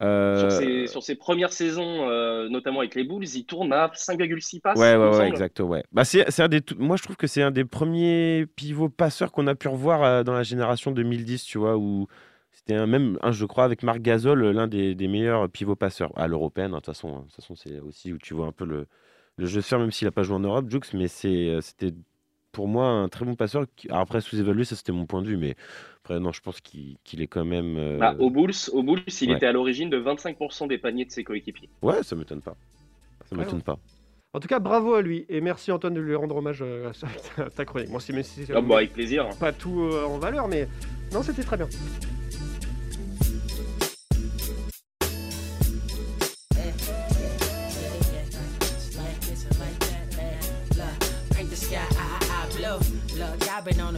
Euh, Sur, ses, sur ses premières saisons, euh, notamment avec les Bulls, il tourne à 5,6 passes. Ouais, ouais, ouais, semble. exact, ouais. Bah, c'est, c'est un des Moi, je trouve que c'est un des premiers pivots passeurs qu'on a pu revoir euh, dans la génération 2010, tu vois, où c'était un, même, un, je crois, avec Marc Gasol, l'un des, des meilleurs pivots passeurs. À l'européenne, hein, de toute façon, hein. De toute façon, c'est aussi où tu vois un peu le, le jeu faire, même s'il n'a pas joué en Europe, Jux, mais c'est, c'était pour moi un très bon passeur. qui- après, sous-évalué, ça c'était mon point de vue, mais après, non, je pense qu'il, est quand même. euh, Bah, au Bulls, au Bulls, il ouais. était à l'origine de 25% des paniers de ses coéquipiers. Ouais, ça m'étonne pas. Ça Ouais, m'étonne ouais. pas. En tout cas, bravo à lui. Et merci Antoine de lui rendre hommage euh, à ta chronique. Moi, Ah bah, avec plaisir. pas tout euh, en valeur, mais non, c'était très bien.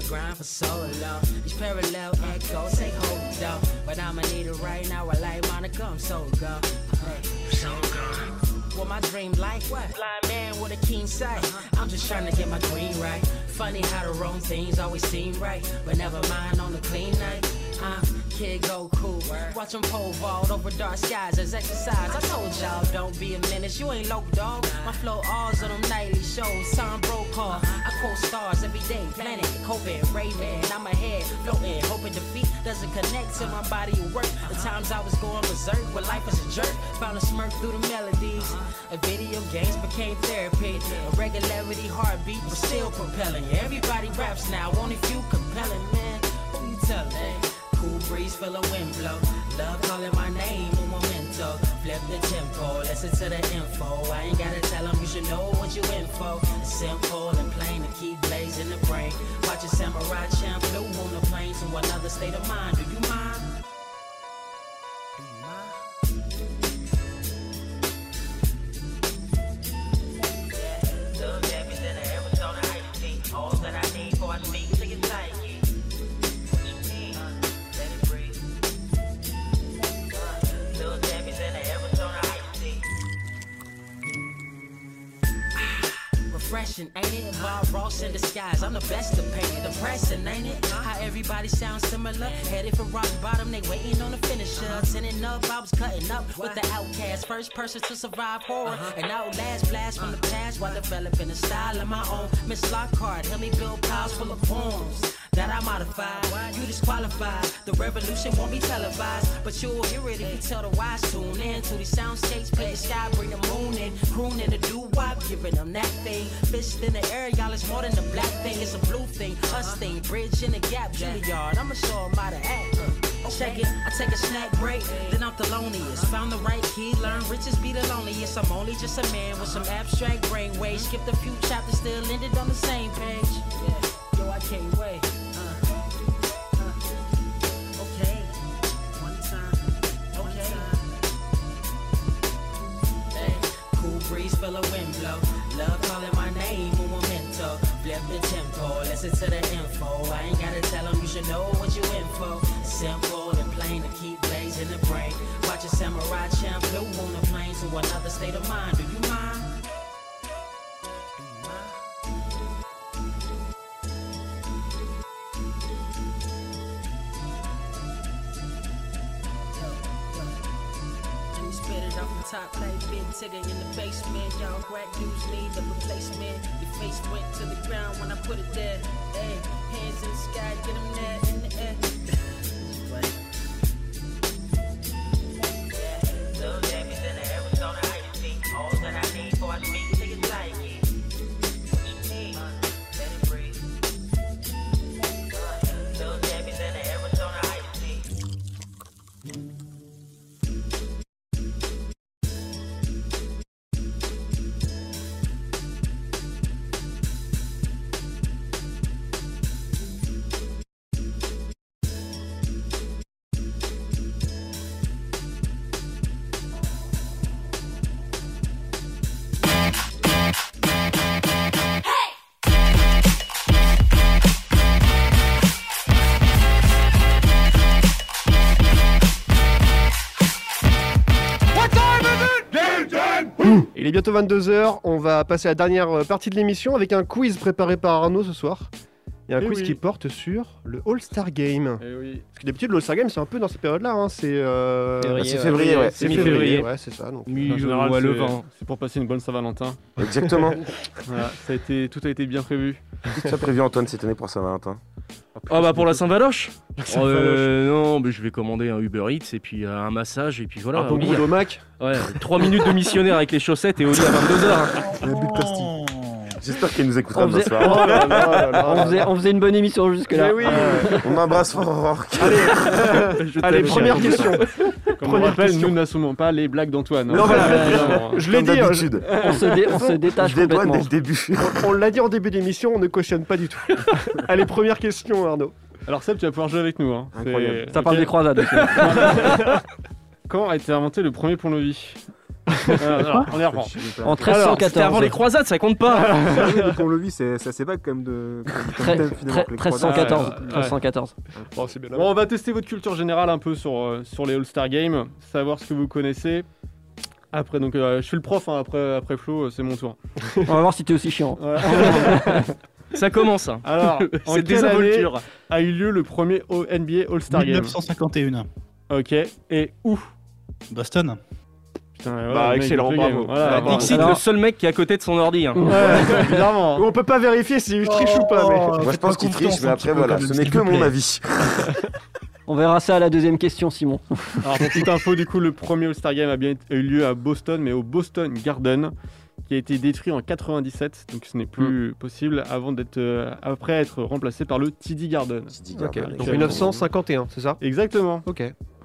Grind for so long. These parallel echoes say hold down. But I'ma need it right now. I like Monica, I'm so gone. Hey, so gone. What my dream like? What? Blind man with a keen sight. I'm just trying to get my green right. Funny how the wrong things always seem right. But never mind on the clean night. Uh, kid go cool. Watch him pole vault over dark skies as exercise. I told y'all, don't be a menace. You ain't low dog. My flow alls on them nightly shows. Tom Brokaw. I quote stars every day. Planet, Coping, Raven. I'm ahead, floating, hoping defeat doesn't connect to my body of work. The times I was going berserk, when life was a jerk. Found a smirk through the melodies. A video games became therapy. A regularity heartbeat was still propelling. Everybody raps now, only few compelling, man. Who you telling? Cool breeze, feel a wind blow. Love calling my name, un momento. Flip the tempo, listen to the info. I ain't gotta tell them you should know what you in for. Simple and plain to keep blazing the brain. Watch a samurai champ flew on the plane to another state of mind. Do you mind? Fashion, ain't it? Bob Ross in disguise, I'm the best to paint it. Depressing, ain't it? How everybody sounds similar. Headed for rock bottom, they waiting on the finisher. Uh-huh. Sending up, I was cutting up with the outcast. First person to survive horror uh-huh. and outlast blast from the past while developing a style of my own. Miss Lockhart, help me build piles full of poems that I modify. You disqualified. The revolution won't be televised, but you'll hear it if you tell the wise tune in to these soundscapes. Play the sky, bring the moon in, crooning the doo wop, giving them that thing. Fist in the air, y'all. It's more than a black thing. It's a blue thing, us thing. Bridge in the gap, Juilliard. I'ma show 'em how to act. Uh. Check it, I take a snack break, then I'm the loneliest. Found the right key, learn riches be the loneliest. I'm only just a man with some abstract brainwaves. Skipped a few chapters, still ended on the same page. Yeah, yo, I can't wait. Feel a wind blow. Love calling my name, un momento. Flip the tempo, listen to the info. I ain't gotta tell them you should know what you in for. Simple and plain to keep blazing the brain. Watch a samurai champ on the plane to another state of mind. Do you mind? Tigger in the basement. Y'all crack dudes need a replacement. Your face went to the ground when I put it there. Hey, hands in the sky, get them there in the air. Bientôt 22h, on va passer à la dernière euh, partie de l'émission avec un quiz préparé par Arnaud ce soir. Il y a un Eh quiz oui. qui porte sur le All-Star Game. Eh oui. Parce que d'habitude, le All-Star Game, c'est un peu dans cette période-là. hein, C'est euh, Février, février, ouais. C'est Mi-février. février, ouais, c'est ça. Donc, Mi- euh, en général, ouais, le 20. C'est pour passer une bonne Saint-Valentin. Exactement. voilà, ça a été, tout a été bien prévu. Qu'est-ce que tu as prévu, Antoine, cette année pour Saint-Valentin? Ah bah pour la Saint-Valoche Euh. Non, mais je vais commander un Uber Eats et puis euh, un massage et puis voilà. Un bon boulot Mac Ouais, 3 minutes de missionnaire avec les chaussettes et au lit à 22h. Un but de pastille. J'espère qu'il nous écoutera On demain faisait, soir. Oh là là là là. on faisait- on faisait une bonne émission jusque-là. Oui. On embrasse fort Allez, première question. Comme on Première rappelle, question. nous n'assumons pas les blagues d'Antoine. Non, hein. voilà. Euh, Je l'ai dit, d'habitude. On se, dé- on se détache Je complètement. dès le début. on, on l'a dit en début d'émission, on ne cautionne pas du tout. Allez, première question, Arnaud. Alors Seb, tu vas pouvoir jouer avec nous. hein. C'est- Incroyable. Ça parle des croisades. Quand a été inventé le premier pont-levis? Alors, alors, on est reprend. En Alors, c'était 1314. avant les croisades, ça compte pas. Quand le vit, c'est c'est assez vague quand même de. comme thème, finalement, croisades. 1314. Ouais. 1314. Bon, c'est bien Bon, on va tester votre culture générale un peu sur, euh, sur les All-Star Games, savoir ce que vous connaissez. Après, donc, euh, je suis le prof, hein, après, après Flo, euh, c'est mon tour. On va voir si t'es aussi chiant. Ça commence. hein. Alors, en quelle année a eu lieu le premier NBA All-Star Game? 1951. Ok, et où? Boston. Putain, voilà, Bah, mec, excellent, bravo. game. Voilà, bravo. Dixit, Alors- le seul mec qui est à côté de son ordi. hein. Ouais. On peut pas vérifier si je triche ou pas, mais. Oh, Moi je pense qu'il triche, mais après voilà, ce n'est s'il que mon avis. On verra ça à la deuxième question, Simon. Alors, pour petite info, du coup, le premier All-Star Game a bien eu lieu à Boston, mais au Boston Garden, qui a été détruit en 97, donc ce n'est plus possible avant d'être euh, après être remplacé par le TD Garden. Donc euh, 1951, c'est ça? Exactement. Ok.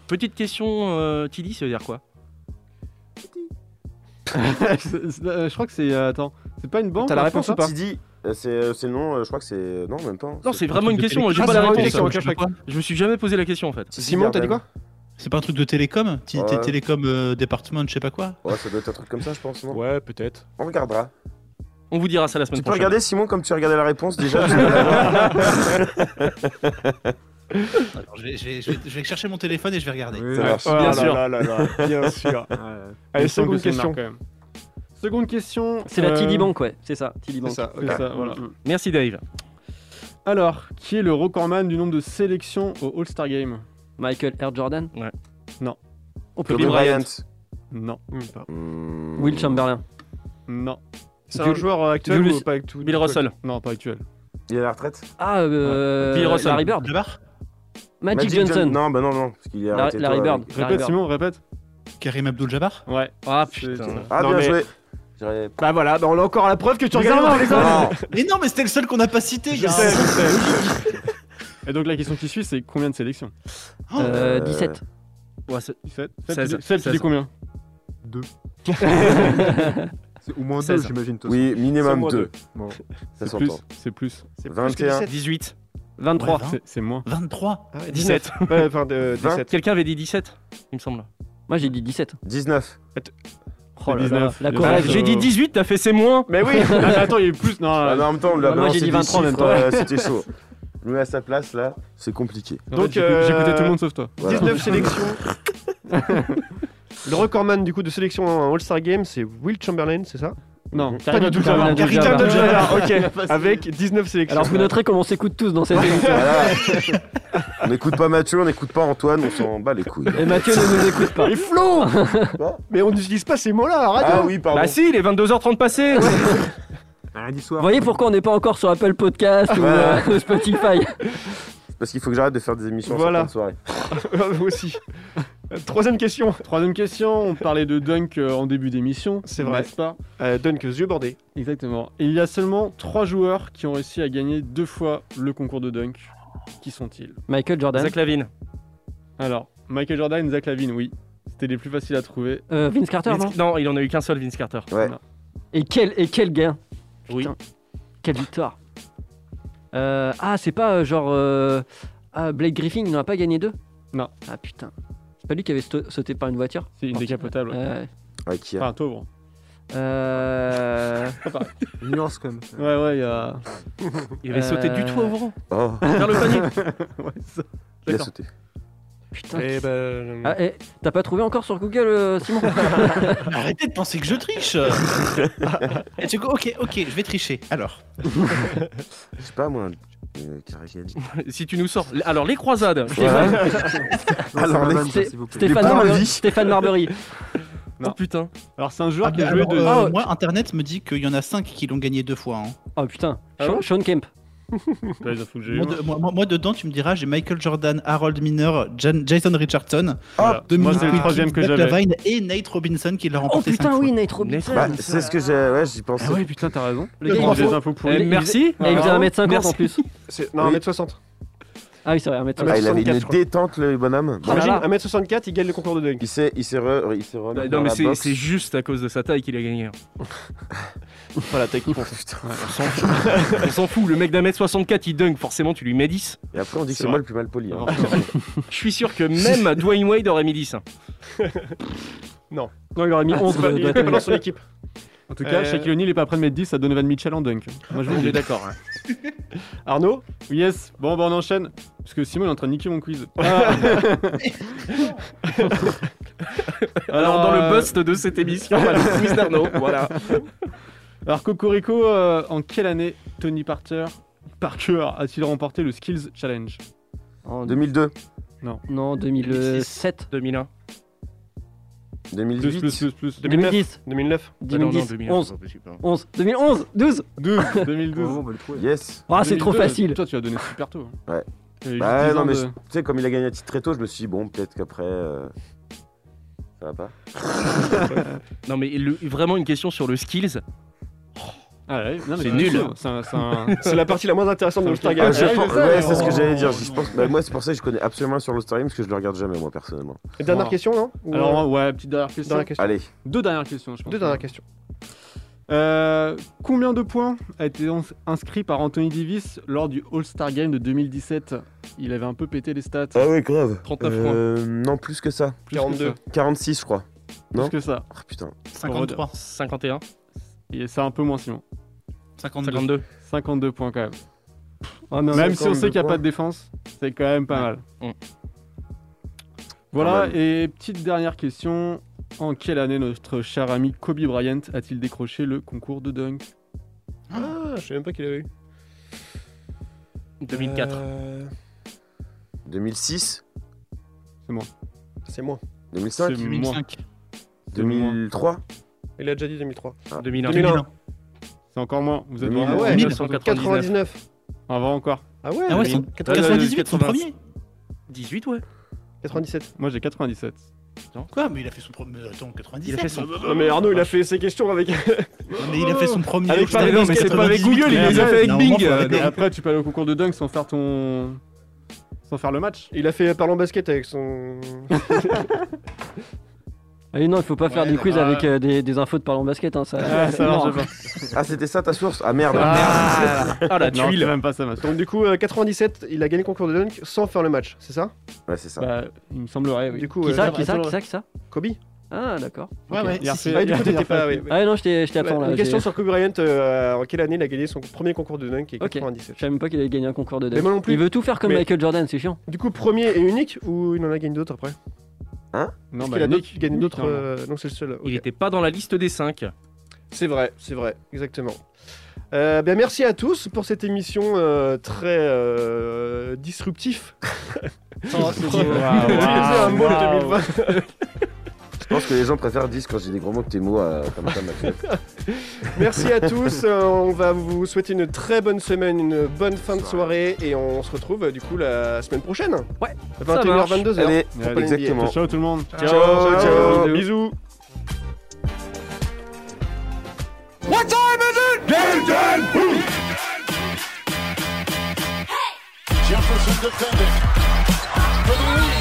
Petite question, euh, Tilly, ça veut dire quoi? Je crois que c'est. euh, attends, c'est pas une banque T'as la en réponse ou pas euh, c'est euh, c'est le nom, euh, je crois que c'est. Non, même pas. Non, c'est vraiment une question. J'ai pas Ah, la c'est réponse. Je me suis jamais posé la question en fait. Simon, t'as dit quoi C'est pas un truc de télécom. Télécom euh, département, je sais pas quoi Ouais, ça doit être un truc comme ça, je pense, non Ouais, peut-être. On regardera. On vous dira ça la semaine Tu peux prochaine. regarder, Simon, comme tu regardais la réponse déjà je, vais, je, vais, je, vais, je vais chercher mon téléphone et je vais regarder. Ah Bien là sûr. là là là, bien sûr. Il Allez, seconde que question. marque, quand même. Seconde question. C'est la euh, TD Bank, ouais, c'est ça. TD Bank. C'est ça, c'est ça, voilà. Merci Dave. Alors, qui est le recordman du nombre de sélections au All-Star Game? Michael Air Jordan? Ouais. Non. Oh, Kobe putain. Bryant. Non. Hmm. Will Chamberlain. Non. C'est un joueur euh, actuel Julius- ou pas actuel Bill Russell. Non, pas actuel. Il est à la retraite? Ah, euh, Bill Russell. Larry Bird. Magic, John- Johnson. Non, bah non, non. Parce qu'il est Larry, arrêté. Larry toi, Bird. avec- Larry Répète. Simon, répète. Karim Abdul-Jabbar Ouais. Ah putain. Ah, Non, bien mais- joué. Bah voilà, bah on a encore la preuve que tu regardes Bizarrement, les Non. Mais non, mais c'était le seul qu'on n'a pas cité. Je sais, je sais. Et donc la question qui suit, c'est combien de sélections Euh, Euh, 17. Ouais, c'est- 17 16, Seb, tu dis 16. combien Deux. C'est au moins deux, 16. j'imagine. de toute Oui, minimum moins 2. deux. Bon. Ça C'est plus. s'entend. C'est plus. C'est plus que 21. 17. 18. 23. Ouais, C'est- C'est moins. 23. Ah ouais, 17. 19. Ouais, enfin, de- 20. 17. Quelqu'un avait dit 17, il me semble. Moi, j'ai dit 17. 19. Oh là là, 19. la sûr. J'ai dit 18, t'as fait c'est moins. Mais oui Ah, mais attends, il y a eu plus. Non, Ah non, en même temps, Moi, j'ai dit des 23 en même temps. euh, C'était chaud. Mets à sa place, là, c'est compliqué. donc euh, tout le monde sauf toi. Voilà. 19 sélections. Le recordman du coup de sélection en All-Star Game, c'est Will Chamberlain, c'est ça? Non, Pas du tout. Karim Karim Abdul-Jabbar. Ok. Avec 19 sélections. Alors vous noterez comment on s'écoute tous dans cette émission. Voilà. on n'écoute pas Mathieu, on n'écoute pas Antoine, on s'en bat les couilles. Et Mathieu ne nous écoute pas. Et Flo Mais on n'utilise pas ces mots-là à la radio Ah oui, pardon. Bah si, il est 22h30 passé. Lundi Vous voyez pourquoi on n'est pas encore sur Apple Podcast ou euh, Spotify Parce qu'il faut que j'arrête de faire des émissions Voilà. de soirée. Vous aussi. Troisième question. Troisième question, on parlait de dunk euh, en début d'émission. C'est vrai. N'est-ce pas? Euh, Dunk, yeux bordés. Exactement. Et il y a seulement trois joueurs qui ont réussi à gagner deux fois le concours de dunk. Qui sont-ils? Michael Jordan. Zach Lavine. Alors, Michael Jordan, Zach Lavine, oui. C'était les plus faciles à trouver. Euh, Vince Carter, Vince- non Non, il en a eu qu'un seul, Vince Carter. Ouais. Et quel, et quel gain Oui. Putain, Quelle victoire Euh, Ah, c'est pas euh, genre... euh, Ah, Blake Griffin, il n'en a pas gagné deux? Non. Ah putain. C'est pas lui qui avait sauté par une voiture C'est une décapotable. Euh, Ouais, qui a Enfin, pauvre. euh... Nuance quand même. Ouais, ouais, il y a. Il avait sauté du toit au vent. Oh, Vers le panier. ouais, ça. il a sauté. Putain. Eh ben. Ah, eh, T'as pas trouvé encore sur Google, euh, Simon Arrêtez de penser que je triche. Et tu- ok, ok, je vais tricher. Alors. Je sais pas, moi. Euh, si tu nous sors. Alors, les croisades. Stéphane, Alors, les-. Stéphane, Marbury. Stéphane Marbury. Oh putain. Alors, c'est un joueur Ah, qui a joué alors, de. euh, moi, Internet me dit qu'il y en a 5 qui l'ont gagné deux fois. hein. Oh putain. Ah Sean Kemp. Les infos que j'ai Moi, de- moi- moi- moi, dedans, tu me diras, j'ai Michael Jordan, Harold Miner, Jan- Jason Richardson, Voilà. Dominic Moi, c'est le troisième que Zach j'avais. Lavine et Nate Robinson qui l'a Oh remporté putain, cinq oui, fois. Nate Robinson. Bah, c'est ce que j'ai. Ouais, j'y pensais. Ah ouais, putain, t'as raison. Le gars, des infos pour Eh, lui. merci. Et il faisait Bravo. 1m50 en Merci. plus. C'est- Non, Oui. 1m60. Ah oui, c'est vrai, 1m50. Ah, il avait une 64, je crois. détente, le bonhomme. Ah là Imagine, là. 1m64, il gagne le concours de dunk. Il s'est, il s'est re, il s'est remis Bah, dans non, mais c'est juste à cause de sa taille qu'il a gagné. Pas la taille qui compte. On s'en fout. On s'en fout. Le mec d'un mètre 64, il dunk. Forcément, tu lui mets 10. Et après, on dit que C'est c'est moi le plus mal poli. hein. Je suis sûr que même Dwayne Wade aurait mis 10. hein. Non. Non, il aurait mis Ah, 11 c'est pas- de- il est pas dans son équipe. En tout cas, Euh, Shaquille O'Neal est pas prêt de mettre 10 à Donovan Mitchell en dunk. Moi, je vous On le est dis. d'accord. hein. Arnaud Yes, bon, bah on enchaîne. Parce que Simon est en train de niquer mon quiz. Alors, dans le euh, bust de cette émission, on a le quiz d'Arnaud. Voilà. Alors, Cocorico, euh, en quelle année Tony Parker, Parker a-t-il remporté le Skills Challenge? En 2002, Non, 2007. 2001. Plus, 2008. plus, plus, plus. 2010. 2009. 2010. 2001, 11. c'est pas possible, hein. 11. 2011. 12. 12, 2012. on va le trouver. Yes. Ah, c'est trop 2002, facile. Toi, tu as donné super tôt. hein. Ouais. Bah juste 10 non, mais tu sais, comme il a gagné à titre très tôt, je me suis dit, bon, peut-être qu'après. euh, Ça va pas Non, mais le- vraiment une question sur le skills. Ah ouais, non, mais C'est nul. C'est la partie la moins intéressante de l'All-Star Ah, Game. ouais, pense- Ouais, c'est ce oh. que j'allais dire. Je pense... bah, moi, c'est pour ça que je connais absolument sur l'All-Star Game, parce que je le regarde jamais, moi, personnellement. Et Dernière Oh. question, non Ou, Alors, euh, ouais, petite dernière question. dernière question. Allez, Deux dernières questions, je pense. Deux dernières questions. Euh, combien de points a été ins- inscrit par Anthony Davis lors du All-Star Game de 2017 Il avait un peu pété les stats. Ah oui, grave. 39 Euh, Non, plus que ça. Plus que 42. ça. 46, je crois. Plus Non que ça. Ah putain. 53. 51. Et c'est un peu moins, Simon. 52. 52. 52 points quand même. Mais Même si on 52 sait qu'il n'y a pas de défense, c'est quand même pas mal. Mm. Voilà, et petite dernière question. En quelle année notre cher ami Kobe Bryant a-t-il décroché le concours de dunk? Ah, je sais même pas qu'il avait eu. 2004. Euh, 2006 C'est moi. C'est moi. 2005 C'est moi. 2003 Il a déjà dit 2003. 2001. 2001. C'est encore moins. Vous êtes 2000. vraiment- Ah ouais, 1999. 99. Avant encore. Ah ouais, Ah ouais, mais- son- 98, son premier 18, ouais. 97. Moi j'ai 97. Quoi Mais il a fait son premier. Attends, 97. Il a fait son- Non mais Arnaud, il a fait ses questions avec. Ouais, mais il a fait son premier. Avec pas- non, mais c'est pas avec 98, Google, il les a fait avec Bing, après, tu peux aller au concours de dunk sans faire ton. sans faire le match. Il a fait parlant basket avec son. Ah oui, non, il faut pas faire Ouais, des quiz avec euh, des, des infos de parlant basket. Hein, ça, Ah, ça non. marche pas. Ah, c'était ça ta source? Ah merde. Ah, ah, la Non, tuile. même pas ça, ma Donc du coup, euh, 97, il a gagné le concours de dunk sans faire le match, c'est ça? Ouais, c'est ça. Bah, il me semblerait, oui. Du coup, Qui euh, ça, qui ça, qui ça, qui ça? Kobe Ah, d'accord. Ouais, ouais. Il a si, refait- si. Ah, du coup, il a t'étais pas. refait- oui. Ah ouais, non, j'étais j'étais absent Ouais, là. Une question sur Kobe Bryant, euh, en quelle année il a gagné son premier concours de dunk et Ok. 97 Je savais même pas qu'il avait gagné un concours de Mais dunk. moi non plus. Il veut tout faire comme Mais- Michael Jordan, c'est chiant. Du coup, premier et unique ou il en a gagné d'autres après? Non, Est-ce bah, qu'il a Nick, d'autres- gagné d'autres euh, Non, c'est le seul. ok. Il était pas dans la liste des 5. C'est vrai, c'est vrai, exactement. Euh, ben, merci à tous pour cette émission euh, très euh, disruptif. Oh, utiliser un mot de Waouh. 2020. Je pense que les gens préfèrent dire quand j'ai des gros mots que tes mots euh, comme ça, Mathieu. Merci à tous. euh, on va vous souhaiter une très bonne semaine, une bonne fin de soirée et on se retrouve euh, du coup la semaine prochaine. Ouais, À ça 21h, marche. 22h. Allez, exactement. Ciao tout le monde. Ciao, ciao, ciao. Bisous. Bisous. What time is it? Game time! Jefferson defending. For the lead.